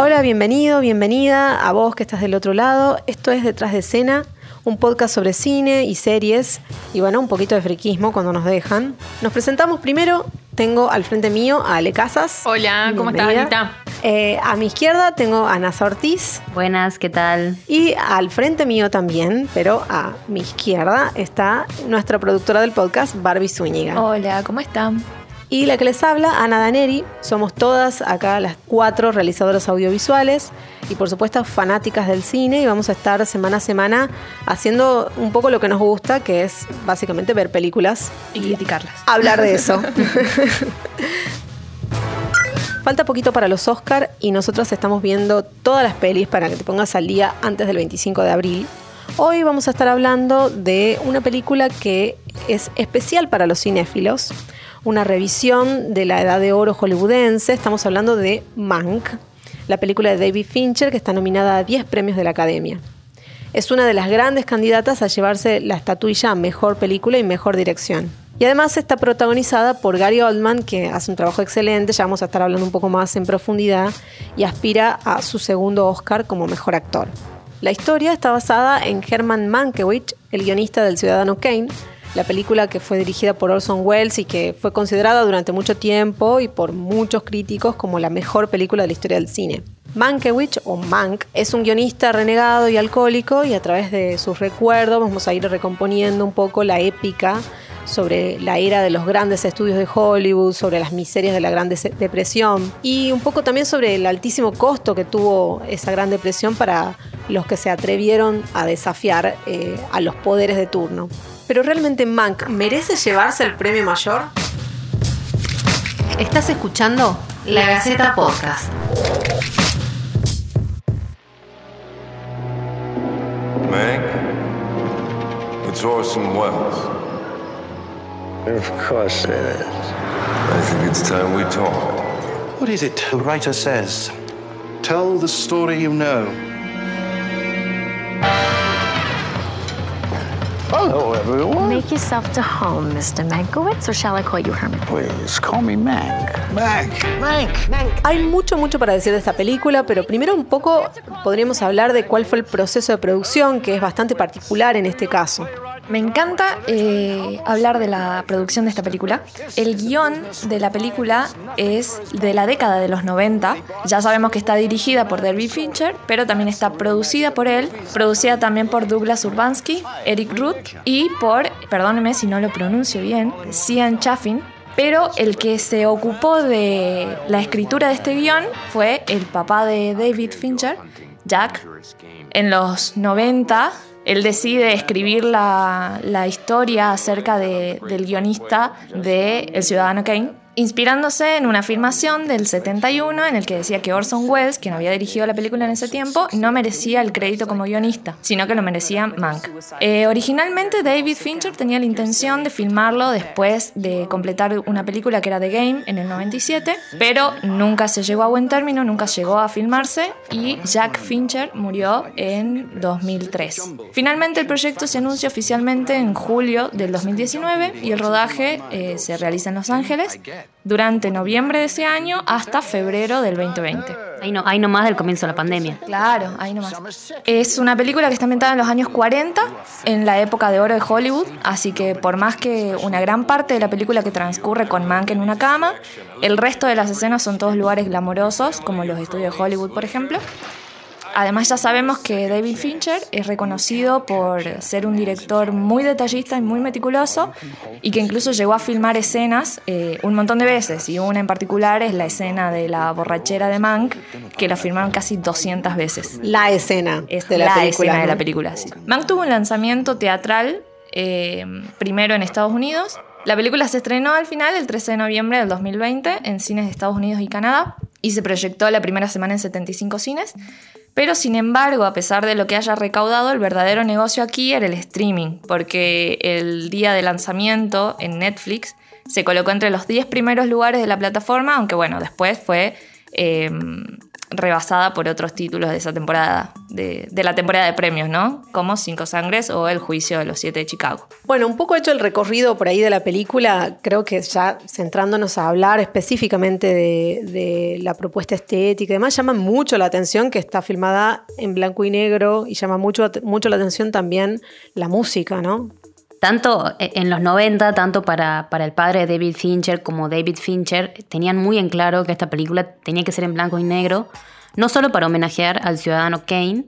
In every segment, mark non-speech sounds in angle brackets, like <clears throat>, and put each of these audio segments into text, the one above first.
Hola, bienvenido, bienvenida a vos que estás del otro lado. Esto es Detrás de Escena, un podcast sobre cine y series y bueno, un poquito de friquismo cuando nos dejan. Nos presentamos primero, tengo al frente mío a Ale Casas. Hola, ¿cómo estás. Anita? Eh, a mi izquierda tengo a Nasa Ortiz Buenas, ¿qué tal? y al frente mío también, pero a mi izquierda está nuestra productora del podcast, Barbie Zúñiga. Hola, ¿cómo están? Y la que les habla, Ana Daneri. Somos todas acá las cuatro realizadoras audiovisuales y por supuesto fanáticas del cine y vamos a estar semana a semana haciendo un poco lo que nos gusta, que es básicamente ver películas Y criticarlas. hablar de eso. <laughs> Falta poquito para los Oscar y nosotros estamos viendo todas las pelis para que te pongas al día antes del 25 de abril. Hoy vamos a estar hablando de una película que es especial para los cinéfilos, una revisión de la edad de oro hollywoodense. Estamos hablando de Mank, la película de David Fincher que está nominada a 10 premios de la Academia. Es una de las grandes candidatas a llevarse la estatuilla a Mejor Película y Mejor Dirección. Y además está protagonizada por Gary Oldman, que hace un trabajo excelente, ya vamos a estar hablando un poco más en profundidad, y aspira a su segundo Oscar como Mejor Actor. La historia está basada en Herman Mankiewicz, el guionista del Ciudadano Kane, la película que fue dirigida por Orson Welles y que fue considerada durante mucho tiempo y por muchos críticos como la mejor película de la historia del cine. Mankiewicz, o Mank, es un guionista renegado y alcohólico y a través de sus recuerdos vamos a ir recomponiendo un poco la épica sobre la era de los grandes estudios de Hollywood, sobre las miserias de la Gran Depresión y un poco también sobre el altísimo costo que tuvo esa Gran Depresión para los que se atrevieron a desafiar eh, a los poderes de turno. Pero realmente Mank merece llevarse el premio mayor? Estás escuchando La Gaceta Podcast. Meg, it's Orson Welles. Of course it is. I think it's time we talk. What is it the writer says? Tell the story you know. Hello, everyone. Make yourself to home, Mr. Mankiewicz, or shall I call you Herman? Please call me Mank. Mank. Mank. Mank. Hay mucho, mucho para decir de esta película, pero primero un poco podríamos hablar de cuál fue el proceso de producción, que es bastante particular en este caso. Me encanta eh, hablar de la producción de esta película. El guion de la película es de la década de los 90. Ya sabemos que está dirigida por David Fincher, pero también está producida por él, producida también por Douglas Urbanski, Eric Root y por, perdónenme si no lo pronuncio bien, Cian Chaffin. Pero el que se ocupó de la escritura de este guion fue el papá de David Fincher, Jack. En los 90, él decide escribir la, la historia acerca de- del guionista de El Ciudadano Kane, inspirándose en una afirmación del 71 en el que decía que Orson Welles, quien había dirigido la película en ese tiempo, no merecía el crédito como guionista, sino que lo merecía Mank. Eh, originalmente David Fincher tenía la intención de filmarlo después de completar una película que era The Game en el 97, pero nunca se llegó a buen término, nunca llegó a filmarse y Jack Fincher murió en 2003. Finalmente el proyecto se anuncia oficialmente en julio del 2019 y el rodaje eh, se realiza en Los Ángeles durante noviembre de ese año hasta febrero del 2020. Ahí, no, ahí nomás del comienzo de la pandemia. Claro, ahí nomás. Es una película que está ambientada en los años 40, en la época de oro de Hollywood, así que por más que una gran parte de la película que transcurre con Mank en una cama, el resto de las escenas son todos lugares glamorosos, como los estudios de Hollywood, por ejemplo. Además ya sabemos que David Fincher es reconocido por ser un director muy detallista y muy meticuloso y que incluso llegó a filmar escenas eh, un montón de veces y una en particular es la escena de la borrachera de Mank que la filmaron casi 200 veces. La escena Es de la, la película. escena de la película. sí. Mank tuvo un lanzamiento teatral eh, primero en Estados Unidos. La película se estrenó al final el 13 de noviembre del 2020 en cines de Estados Unidos y Canadá y se proyectó la primera semana en 75 cines. Pero sin embargo, a pesar de lo que haya recaudado, el verdadero negocio aquí era el streaming, porque el día de lanzamiento en Netflix se colocó entre los 10 primeros lugares de la plataforma, aunque bueno, después fue eh, rebasada por otros títulos de esa temporada, de, la temporada de premios, ¿no? Como Cinco Sangres o El Juicio de los Siete de Chicago. Bueno, un poco hecho el recorrido por ahí de la película, creo que ya centrándonos a hablar específicamente de, de la propuesta estética y demás, llama mucho la atención que está filmada en blanco y negro y llama mucho, mucho la atención también la música, ¿no? Tanto eh, en los 90, tanto para, para el padre de David Fincher como David Fincher, tenían muy en claro que esta película tenía que ser en blanco y negro, no solo para homenajear al ciudadano Kane,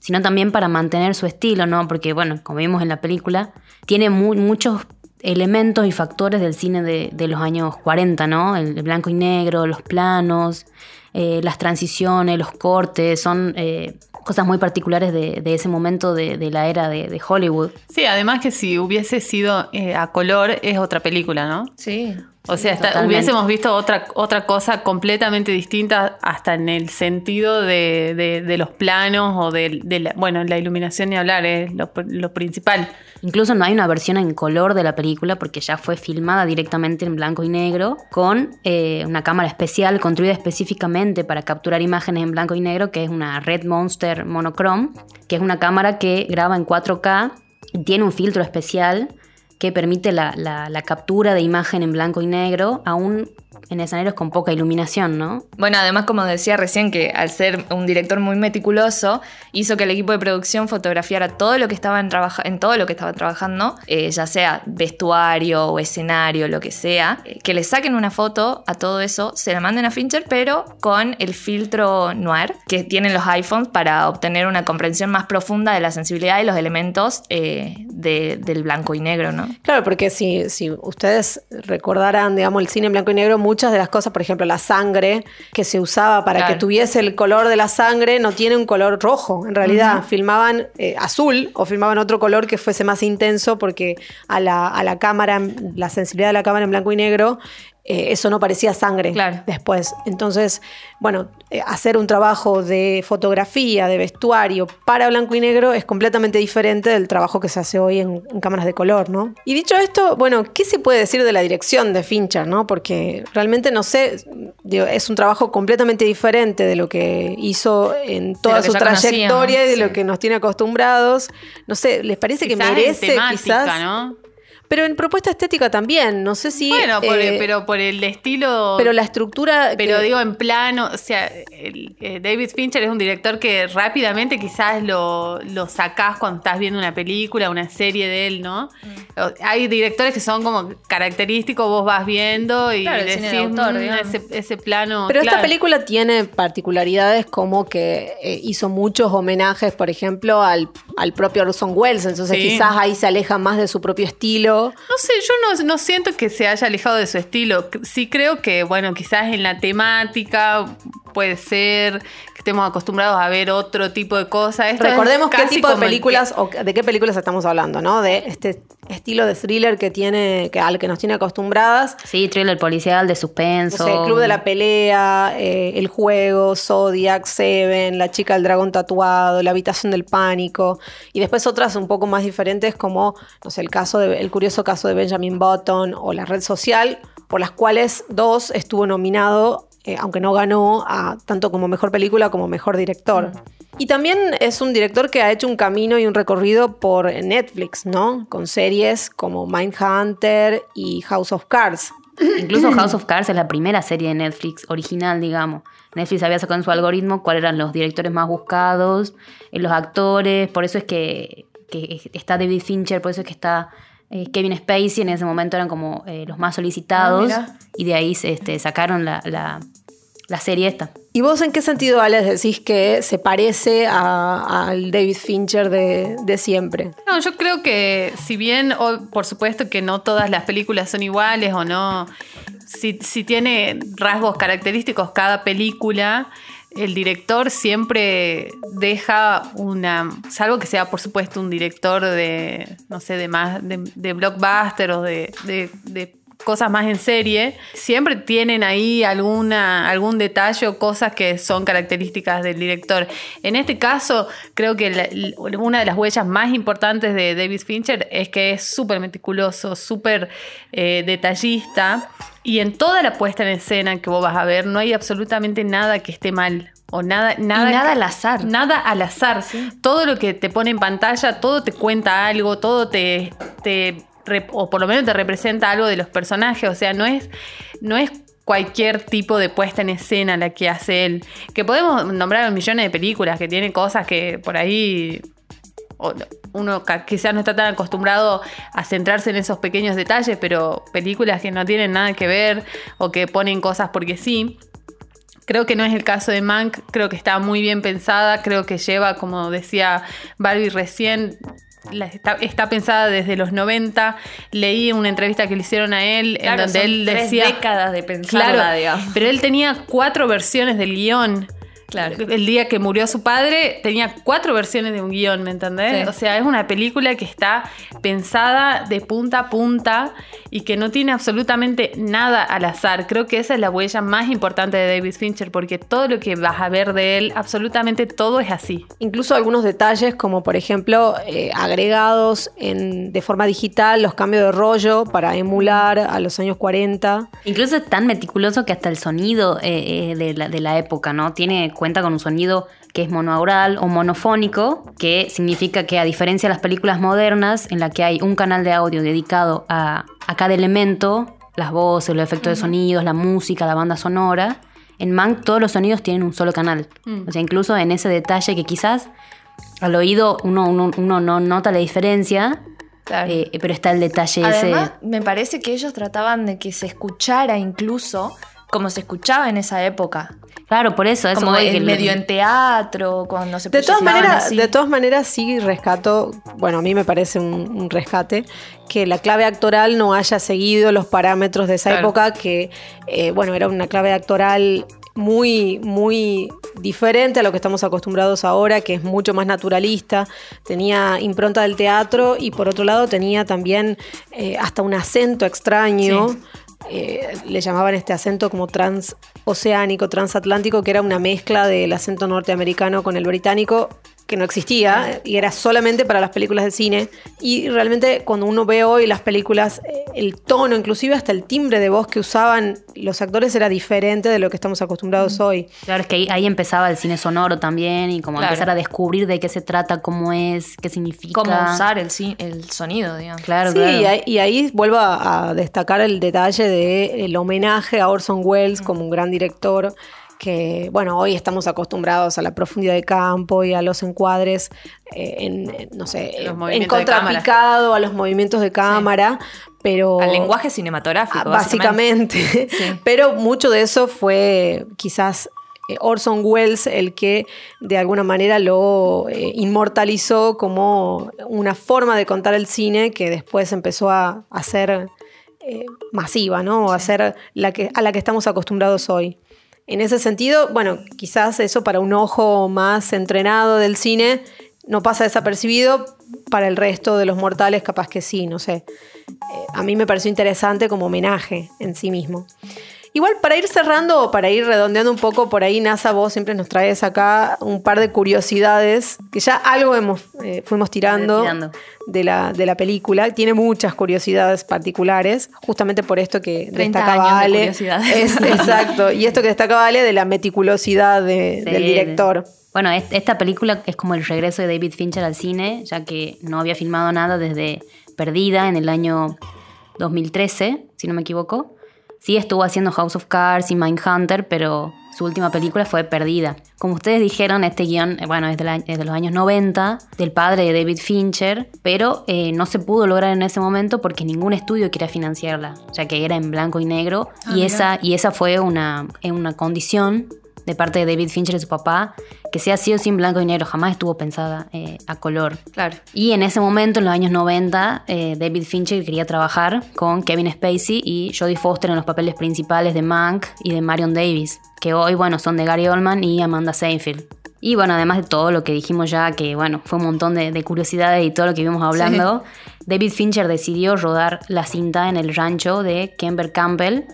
sino también para mantener su estilo, ¿no? Porque, bueno, como vimos en la película, tiene mu- muchos elementos y factores del cine de, de los años 40, ¿no? El blanco y negro, los planos, eh, las transiciones, los cortes, son eh, cosas muy particulares de, de ese momento de, de la era de, de Hollywood. Sí, además que si hubiese sido eh, a color es otra película, ¿no? Sí. O sea, hubiésemos visto otra, otra cosa completamente distinta hasta en el sentido de, de- de los planos o de, de la, bueno, la iluminación ni hablar, es lo, lo principal. Incluso no hay una versión en color de la película porque ya fue filmada directamente en blanco y negro con eh, una cámara especial construida específicamente para capturar imágenes en blanco y negro que es una Red Monster Monochrome, que es una cámara que graba en 4K y tiene un filtro especial que permite la, la- captura de imagen en blanco y negro aún en escenarios con poca iluminación, ¿no? Bueno, además, como decía recién, que al ser un director muy meticuloso, hizo que el equipo de producción fotografiara todo lo que estaban trabaja- en todo lo que estaban trabajando, eh, ya sea vestuario o escenario, lo que sea, eh, que le saquen una foto a todo eso, se la manden a Fincher, pero con el filtro noir que tienen los iPhones para obtener una comprensión más profunda de la sensibilidad y los elementos eh, de- del blanco y negro, ¿no? Claro, porque si, si ustedes recordaran, digamos, el cine en blanco y negro, muchas de las cosas, por ejemplo, la sangre que se usaba para Claro. que tuviese el color de la sangre, no tiene un color rojo. En realidad, filmaban eh, azul o filmaban otro color que fuese más intenso porque a la, a la cámara, la sensibilidad de la cámara en blanco y negro, eh, eso no parecía sangre Claro. después. Entonces, bueno, eh, hacer un trabajo de fotografía, de vestuario para blanco y negro es completamente diferente del trabajo que se hace hoy en, en cámaras de color, ¿no? Y dicho esto, bueno, ¿qué se puede decir de la dirección de Fincher, no? Porque realmente no sé, digo, es un trabajo completamente diferente de lo que hizo en toda su trayectoria y de sí. lo que nos tiene acostumbrados. No sé, ¿les parece que Quizás merece temática, quizás? ¿no? Pero en propuesta estética también, no sé si... bueno, por- eh, pero por el estilo... pero la estructura... Pero que- digo, en plano, o sea, el- eh, David Fincher es un director que rápidamente quizás lo, lo sacás cuando estás viendo una película, una serie de él, ¿no? Mm. Hay directores que son como característicos, vos vas viendo y Claro, de decís, autor, "Mm, digamos". ese, ese plano. Pero esta claro". película tiene particularidades como que eh, hizo muchos homenajes, por ejemplo, al, al propio Orson Welles, entonces Sí. quizás ahí se aleja más de su propio estilo. No sé, yo no, no siento que se haya alejado de su estilo. Sí creo que, bueno, quizás en la temática puede ser que estemos acostumbrados a ver otro tipo de cosas. Esto Recordemos qué tipo de que- películas o de qué películas estamos hablando, ¿no? De este estilo de thriller que tiene, que, al que nos tiene acostumbradas. Sí, thriller policial, de No suspenso. sé, el Club de la Pelea, eh, El Juego, Zodiac, Seven, La Chica del Dragón Tatuado, La Habitación del Pánico. Y después otras un poco más diferentes como, no sé, el, caso de, el curioso caso de Benjamin Button o La Red Social, por las cuales dos estuvo nominado, eh, aunque no ganó, a, tanto como Mejor Película como Mejor Director. Y también es un director que ha hecho un camino y un recorrido por Netflix, ¿no? Con series como Mindhunter y House of Cards. <clears throat> Incluso House of Cards es la primera serie de Netflix original, digamos. Netflix había sacado en su algoritmo cuáles eran los directores más buscados, eh, los actores, por eso es que, que está David Fincher, por eso es que está eh, Kevin Spacey, en ese momento eran como eh, los más solicitados Ah, y de ahí se, este, sacaron la, la- la serie esta. ¿Y vos en qué sentido, Alex, decís que se parece a- al David Fincher de, de siempre? No, yo creo que si bien, o- por supuesto que no todas las películas son iguales o no, si, si tiene rasgos característicos cada película, el director siempre deja una, salvo que sea por supuesto un director de, no sé, de más, de, de blockbuster o de, de- de cosas más en serie, siempre tienen ahí alguna, algún detalle o cosas que son características del director. En este caso, creo que la- una de las huellas más importantes de David Fincher es que es súper meticuloso, súper eh, detallista. Y en toda la puesta en escena que vos vas a ver, no hay absolutamente nada que esté mal. o nada, nada, nada al azar. Nada al azar. Todo lo que te pone en pantalla, todo te cuenta algo, todo te, o por lo menos te representa algo de los personajes. O sea, no es, no es cualquier tipo de puesta en escena la que hace él. Que podemos nombrar millones de películas que tienen cosas que por ahí uno quizás no está tan acostumbrado a centrarse en esos pequeños detalles, pero películas que no tienen nada que ver o que ponen cosas porque sí. Creo que no es el caso de Mank, creo que está muy bien pensada, creo que lleva, como decía Barbie recién, la- está, está pensada desde los 90. Leí una entrevista que le hicieron a él Claro, en donde son él tres decía... décadas de pensarla, Claro, digamos. pero él tenía cuatro versiones del guion. Claro. El día que murió su padre tenía cuatro versiones de un guion, ¿me entendés? Sí. O sea, es una película que está pensada de punta a punta y que no tiene absolutamente nada al azar. Creo que esa es la huella más importante de David Fincher porque todo lo que vas a ver de él, absolutamente todo es así. Incluso algunos detalles como por ejemplo eh, agregados en, de forma digital los cambios de rollo para emular a los años 40. Incluso es tan meticuloso que hasta el sonido eh, eh, de, la, de la época, ¿no? Tiene cuenta con un sonido que es monoaural o monofónico, que significa que a diferencia de las películas modernas, en la que hay un canal de audio dedicado a, a cada elemento, las voces, los efectos de sonidos, la música, la banda sonora, en Mank todos los sonidos tienen un solo canal. O sea, incluso en ese detalle que quizás al oído uno, uno, uno no nota la diferencia, Claro. eh, pero está el detalle Además, ese. me parece que ellos trataban de que se escuchara incluso como se escuchaba en esa época. Claro, por eso, eso como en que medio en teatro, cuando se De todas, maneras, así. de todas maneras, sí rescato, bueno, a mí me parece un, un rescate, que la clave actoral no haya seguido los parámetros de esa Claro. época, que, eh, bueno, era una clave actoral muy, muy diferente a lo que estamos acostumbrados ahora, que es mucho más naturalista, tenía impronta del teatro y por otro lado tenía también eh, hasta un acento extraño. Sí. Eh, le llamaban este acento como transoceánico, transatlántico, que era una mezcla del acento norteamericano con el británico, que no existía y era solamente para las películas de cine. Y realmente cuando uno ve hoy las películas, eh, el tono, inclusive hasta el timbre de voz que usaban los actores era diferente de lo que estamos acostumbrados hoy. Claro, es que ahí, ahí empezaba el cine sonoro también y como Claro. empezar a descubrir de qué se trata, cómo es, qué significa. Cómo usar el, el sonido, digamos. Claro, Sí, claro. y ahí, y ahí vuelvo a, a destacar el detalle del homenaje a Orson Welles como un gran director que, bueno, hoy estamos acostumbrados a la profundidad de campo y a los encuadres eh, en, no sé, en contrapicado, a los movimientos de cámara, pero... Al lenguaje cinematográfico. Ah, Básicamente. <laughs> Pero mucho de eso fue quizás eh, Orson Welles el que de alguna manera lo eh, inmortalizó como una forma de contar el cine que después empezó a, a ser eh, masiva, ¿no? O a ser la que, a la que estamos acostumbrados hoy. En ese sentido, bueno, quizás eso para un ojo más entrenado del cine no pasa desapercibido, para el resto de los mortales capaz que sí, no sé. Eh, a mí me pareció interesante como homenaje en sí mismo. Igual para ir cerrando o para ir redondeando un poco, por ahí NASA vos siempre nos traes acá un par de curiosidades, que ya algo hemos, eh, fuimos tirando, Tirando. De, la, de la película. Tiene muchas curiosidades particulares, justamente por esto que 30 destacaba años de Ale. curiosidades. Es- <laughs> exacto, y esto que destacaba Ale de la meticulosidad de- Sí, del director. Bueno, es- esta película es como el regreso de David Fincher al cine, ya que no había filmado nada desde Perdida en el año 2013, si no me equivoco. Sí estuvo haciendo House of Cards y Mindhunter, pero su última película fue Perdida. Como ustedes dijeron, este guion, eh, bueno, es de, la- es de los años 90, del padre de David Fincher, pero eh, no se pudo lograr en ese momento porque ningún estudio quería financiarla, ya que era en blanco y negro. y, esa, y esa fue una, una condición de parte de David Fincher y su papá, que sea así o sin blanco y negro, jamás estuvo pensada eh, a color. Claro. Y en ese momento, en los años 90, eh, David Fincher quería trabajar con Kevin Spacey y Jodie Foster en los papeles principales de Mank y de Marion Davis, que hoy, bueno, son de Gary Oldman y Amanda Seyfried. Y bueno, además de todo lo que dijimos ya, que bueno, fue un montón de, de curiosidades y todo lo que vimos hablando, David Fincher decidió rodar la cinta en el rancho de Kemper Campbell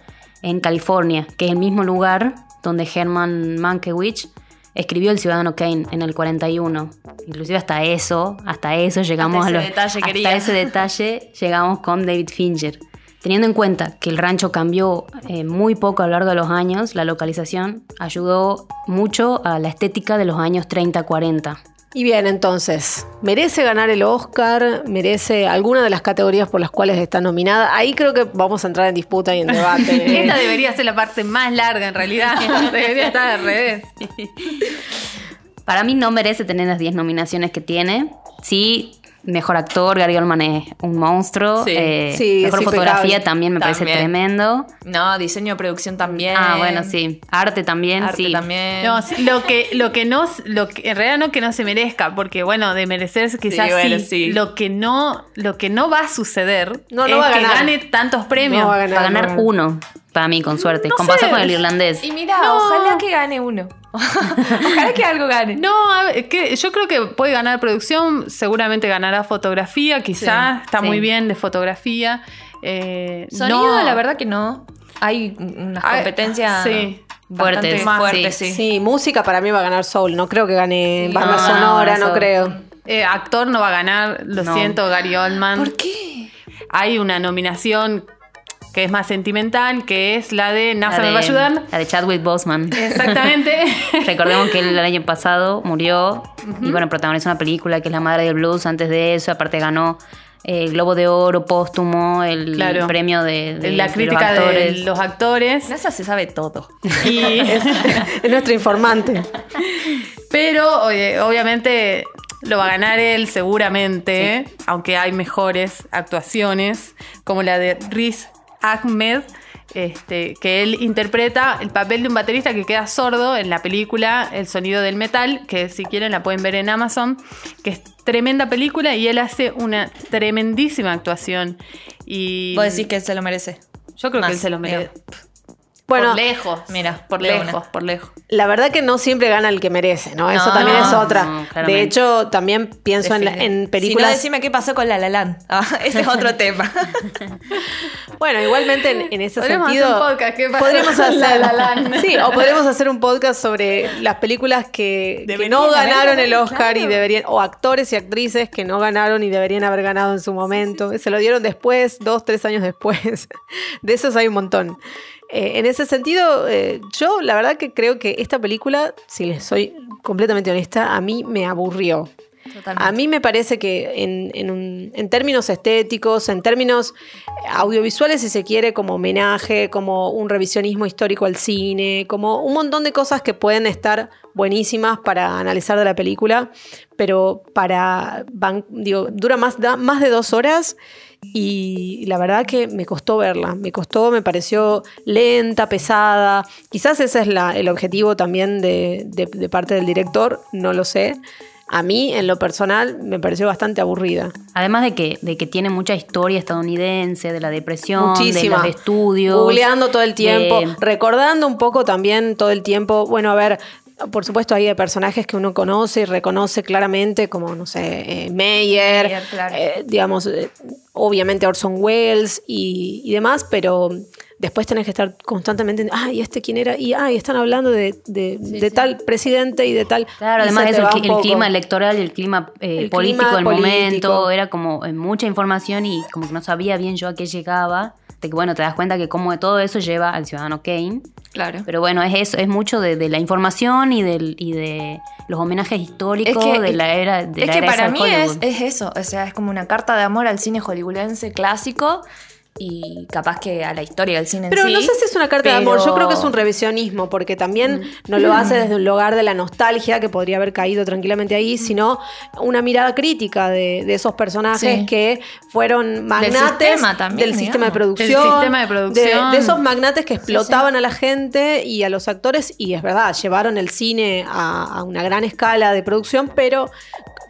en California, que es el mismo lugar donde Herman Mankiewicz escribió El Ciudadano Kane en el 41. Inclusive hasta eso, hasta eso llegamos Hasta a los, detalle hasta quería. ese detalle llegamos con David Fincher. Teniendo en cuenta que el rancho cambió eh, muy poco a lo largo de los años, la localización ayudó mucho a la estética de los años 30-40. Y bien, entonces, ¿merece ganar el Oscar? ¿Merece alguna de las categorías por las cuales está nominada? Ahí creo que vamos a entrar en disputa y en debate. <laughs> Esta debería ser la parte más larga en realidad. <laughs> debería estar al revés. Para mí no merece tener las 10 nominaciones que tiene. Sí, mejor actor, Gary Oldman es un monstruo. Sí. Eh, Sí, mejor fotografía también me parece tremendo. No, diseño de producción también. Ah, bueno, sí. Arte también, Arte sí. también. No, sí, lo que, lo que no, lo que, en realidad no que no se merezca, porque bueno, de merecerse quizás Sí, bueno, sí. sí. Lo que no, lo que no va a suceder No, no es va a que ganar. gane tantos premios. No va a ganar. Va a ganar no. uno, para mí, con suerte. No con sé. pasó con el irlandés. Y mira, No. ojalá que gane uno. <laughs> ojalá que algo gane. No, a ver, que yo creo que puede ganar producción, seguramente ganará fotografía, quizás Sí, está sí. muy bien de fotografía. Eh, Sonido, no- la verdad que no. Hay unas Ah, competencias sí. bastante Fuertes, fuertes, sí. sí. Sí, música para mí va a ganar Soul. No creo que gane Sí. banda No, sonora, no, creo. eh, actor no va a ganar, lo No. siento, Gary Oldman. ¿Por qué? Hay una nominación que es más sentimental, que es la de La NASA me va a ayudar. La de Chadwick Boseman. Exactamente. <laughs> Recordemos que él el año pasado murió y bueno, protagonizó una película que es La Madre del Blues. Antes de eso, aparte ganó eh, el Globo de Oro póstumo, el Claro. premio de, de- la de crítica los de actores. los actores. NASA se sabe todo. Y, <laughs> Es nuestro informante. pero oye, obviamente lo va a ganar él seguramente, aunque hay mejores actuaciones, como la de Riz Ahmed. Este, que él interpreta el papel de un baterista que queda sordo en la película El sonido del metal, que si quieren la pueden ver en Amazon, que es tremenda película y él hace una tremendísima actuación. Y Vos decís que se lo merece. yo creo Más, que él se lo merece. Bueno, por lejos, mira, por lejos, por lejos. la verdad que no siempre gana el que merece, ¿no? Eso No, también no, es otra. no, de hecho, también pienso en, la- en películas. Si no, decime qué pasó con La La Land. Ah, <laughs> ese es otro <laughs> tema. Bueno, igualmente en, en ese Podríamos sentido. hacer un podcast, ¿qué podríamos con hacer, La La Land? <laughs> Sí, o podríamos hacer un podcast sobre las películas que, no haber ganaron el Oscar y deberían. O actores y actrices que no ganaron y deberían haber ganado en su momento. Se lo dieron después, dos, tres años después. De esos hay un montón. Eh, en ese sentido, eh, yo la verdad que creo que esta película, si les soy completamente honesta, a mí me aburrió. A mí me parece que en, en un- en términos estéticos, en términos audiovisuales, si se quiere, como homenaje, como un revisionismo histórico al cine, como un montón de cosas que pueden estar buenísimas para analizar de la película, pero para, digo, dura más, da más de dos horas y la verdad que me costó verla, me costó, me pareció lenta, pesada, quizás ese es la- el objetivo también de, de- de parte del director, no lo sé. A mí, en lo personal, me pareció bastante aburrida. Además de que, de que tiene mucha historia estadounidense, de la depresión, Muchísima. de los estudios. Googleando todo el tiempo, de- recordando un poco también todo el tiempo. Bueno, a ver, por supuesto hay personajes que uno conoce y reconoce claramente, como, no sé, eh, Meyer, Meyer, claro. eh, digamos, eh, obviamente Orson Welles y, y demás, pero después tenés que estar constantemente, ay, ¿este quién era? Y, ay, están hablando de, de- de tal presidente y de tal... Claro, y además va el, el clima electoral y el clima eh, El político clima del político. momento, era como eh, mucha información y como que no sabía bien yo a qué llegaba. De que bueno, te das cuenta que como de todo eso lleva al ciudadano Kane. Claro. Pero bueno, es eso, es mucho de, de la información y, del, y de los homenajes históricos Es que- de la era de es la que era esa para mí es, es eso, o sea, es como una carta de amor al cine hollywoodense clásico y capaz que a la historia del cine Pero en sí. no sé si es una carta de amor, yo creo que es un revisionismo, porque también no lo hace desde un lugar de la nostalgia, que podría haber caído tranquilamente ahí, sino una mirada crítica de, de esos personajes Sí. que fueron magnates sistema también, del sistema de producción. Del sistema de producción. De, de esos magnates que explotaban a la gente y a los actores, y es verdad, llevaron el cine a, a una gran escala de producción, pero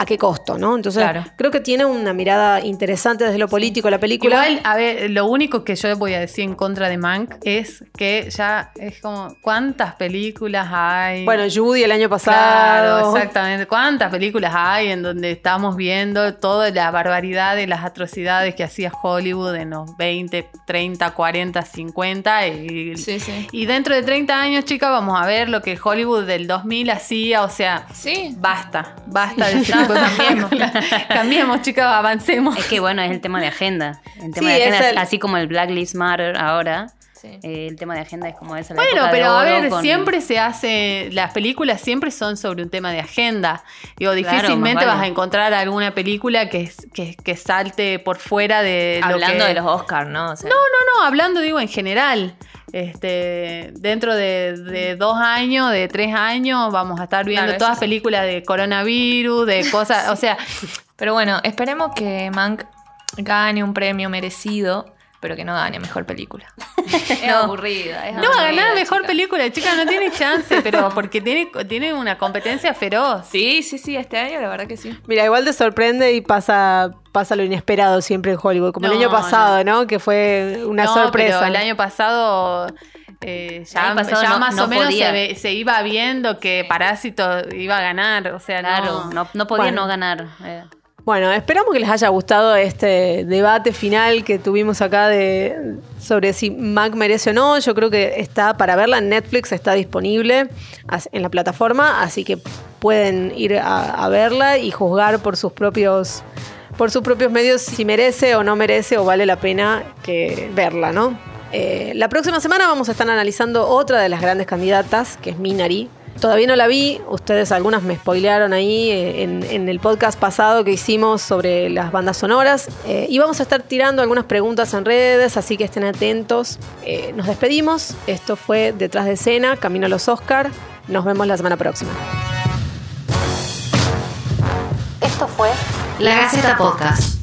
¿a qué costo? ¿no? Entonces, Claro. creo que tiene una mirada interesante desde lo político la película. Igual, a ver, lo único que yo voy a decir en contra de Mank es que ya es como, ¿cuántas películas hay? bueno, Judy el año Claro, pasado. exactamente. ¿Cuántas películas hay en donde estamos viendo toda la barbaridad de las atrocidades que hacía Hollywood en los 20, 30, 40, 50? Y, Sí, sí. y dentro de 30 años, chicas, vamos a ver lo que Hollywood del 2000 hacía. O sea, Sí. basta, basta de <laughs> decir, cambiemos, <laughs> cambiemos, chicos, avancemos. Es que bueno, es el tema de agenda. El tema Sí, de agenda el- así como el Black Lives Matter ahora. Sí. eh, el tema de agenda es como esa. la Bueno, pero a ver, con- siempre se hace, las películas siempre son sobre un tema de agenda. Digo, Claro, difícilmente vale. vas a encontrar alguna película que, que, que salte por fuera de lo Hablando que- de los Oscars, ¿no? O sea, No, no, no, hablando digo en general. Este, dentro de, de dos años, de tres años, vamos a estar viendo Claro, todas sí. películas de coronavirus, de cosas, o <laughs> sea, Pero bueno, esperemos que Mank gane un premio merecido, pero que no gane mejor película. <laughs> es aburrida. es no va a ganar aburrida, mejor chica. película, chica, no tiene chance, pero porque tiene, tiene una competencia feroz. Sí, sí, sí, este año la verdad que sí. Mira, igual te sorprende y pasa, pasa lo inesperado siempre en Hollywood, como el año pasado, ¿no? Que fue una No, sorpresa. pero el año pasado eh, ya, pasado ya no- más no o menos se, ve- se iba viendo que Parásito iba a ganar. O sea, Claro, no. no, no podía Bueno. no ganar. eh. Bueno, esperamos que les haya gustado este debate final que tuvimos acá de sobre si Mac merece o no. Yo creo que está para verla en Netflix, está disponible en la plataforma, así que pueden ir a, a verla y juzgar por sus propios por sus propios medios si merece o no merece o vale la pena que verla, ¿no? Eh, la próxima semana vamos a estar analizando otra de las grandes candidatas, que es Minari. Todavía no la vi, ustedes algunas me spoilearon ahí eh, en, el podcast pasado que hicimos sobre las bandas sonoras. Eh, y vamos a estar tirando algunas preguntas en redes, así que estén atentos. Eh, nos despedimos. Esto fue Detrás de Escena, Camino a los Oscar. Nos vemos la semana próxima. Esto fue La Gaceta Podcast.